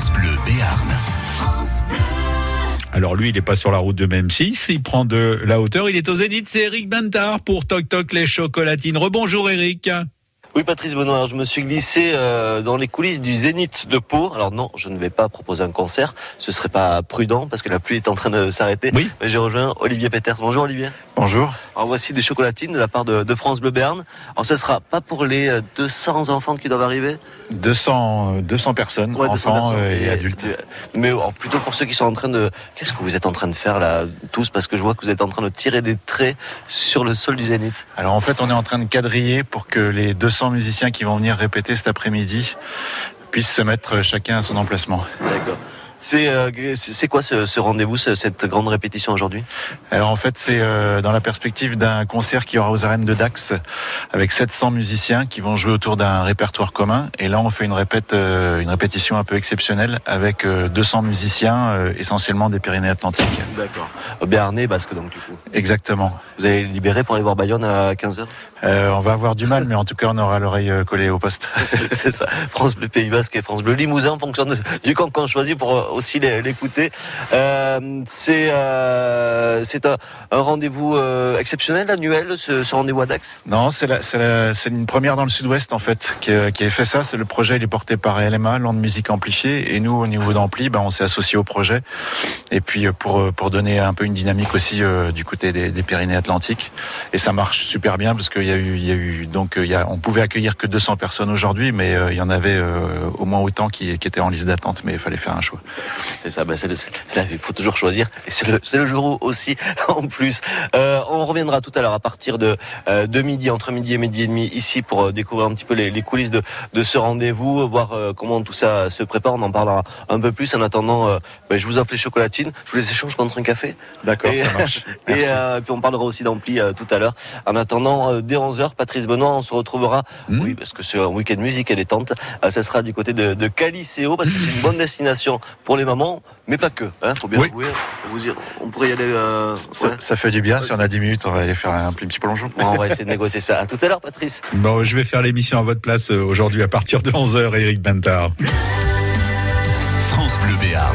France Bleu Béarn. Alors lui, il n'est pas sur la route de Memphis, il prend de la hauteur. Il est au Zénith, c'est Eric Bentard pour Toc Toc les chocolatines. Rebonjour Eric. Oui, Patrice Benoît, alors je me suis glissé euh, dans les coulisses du Zénith de Pau. Alors non, je ne vais pas proposer un concert, ce serait pas prudent parce que la pluie est en train de s'arrêter. Oui. Mais j'ai rejoint Olivier Peters. Bonjour Olivier. Bonjour. Alors voici des chocolatines de la part de, de France Bleu Berne. Alors ce sera pas pour les euh, 200 enfants qui doivent arriver? 200, euh, 200 personnes, Ouais, 200 enfants personnes. euh, et adultes. Mais alors, plutôt pour ceux qui sont en train de... Qu'est-ce que vous êtes en train de faire là, tous? Parce que je vois que vous êtes en train de tirer des traits sur le sol du Zénith. Alors en fait, on est en train de quadriller pour que les 200 musiciens qui vont venir répéter cet après-midi puissent se mettre chacun à son emplacement. D'accord. C'est euh, c'est quoi ce, ce rendez-vous, ce- cette grande répétition aujourd'hui? Alors en fait, c'est euh, dans la perspective d'un concert qui aura aux arènes de Dax avec 700 musiciens qui vont jouer autour d'un répertoire commun. Et là, on fait une répète, euh, une répétition un peu exceptionnelle avec euh, 200 musiciens, essentiellement des Pyrénées-Atlantiques. D'accord. Béarnais, basque donc du coup. Exactement. Vous allez libérer pour aller voir Bayonne à 15h Euh, on va avoir du mal, mais en tout cas, on aura l'oreille euh, collée au poste. C'est ça. France Bleu Pays Basque et France Bleu Limousin en fonction de- du camp qu'on choisit pour euh, aussi l'écouter. Euh, c'est euh, c'est un, un rendez-vous exceptionnel, annuel, ce, ce rendez-vous à Dax? Non, c'est une première dans le sud-ouest en fait qui, a- qui fait ça. C'est le projet, il est porté par LMA, Land Musique Amplifiée, et nous au niveau d'Ampli, ben, on s'est associé au projet. Et puis pour pour donner un peu une dynamique aussi du côté des, des Pyrénées-Atlantiques. Et ça marche super bien parce qu'il y a eu il y a eu donc il y a, on pouvait accueillir que 200 personnes aujourd'hui, mais euh, il y en avait euh, au moins autant qui, qui étaient en liste d'attente, mais il fallait faire un choix. C'est ça, c'est vie, il faut toujours choisir. Et c'est le, jour aussi, en plus. Euh, on reviendra tout à l'heure à partir de, de midi, entre midi et midi et demi, ici pour découvrir un petit peu les, les coulisses de, de ce rendez-vous, voir comment tout ça se prépare. On en parlera un peu plus. En attendant, ben, je vous offre les chocolatines. Je vous les échange contre un café. D'accord, Et- ça marche. Et Merci. puis on parlera aussi d'ampli euh, tout à l'heure. En attendant, euh, dès 11h, Patrice Benoît, on se retrouvera, Hmm. oui, parce que c'est un week-end musique et détente, euh, ça sera du côté de, de Caliceo, parce que c'est une bonne destination pour les mamans, mais pas que, hein, faut bien Oui. Vous y- on pourrait y aller... euh, Ça, ouais. ça fait du bien. Si on a 10 minutes, on va aller faire un petit plongeon. Bon, on va essayer de négocier ça. À tout à l'heure, Patrice. Bon, je vais faire l'émission à votre place aujourd'hui à partir de 11h, Eric Bentard. France Bleu Béarn.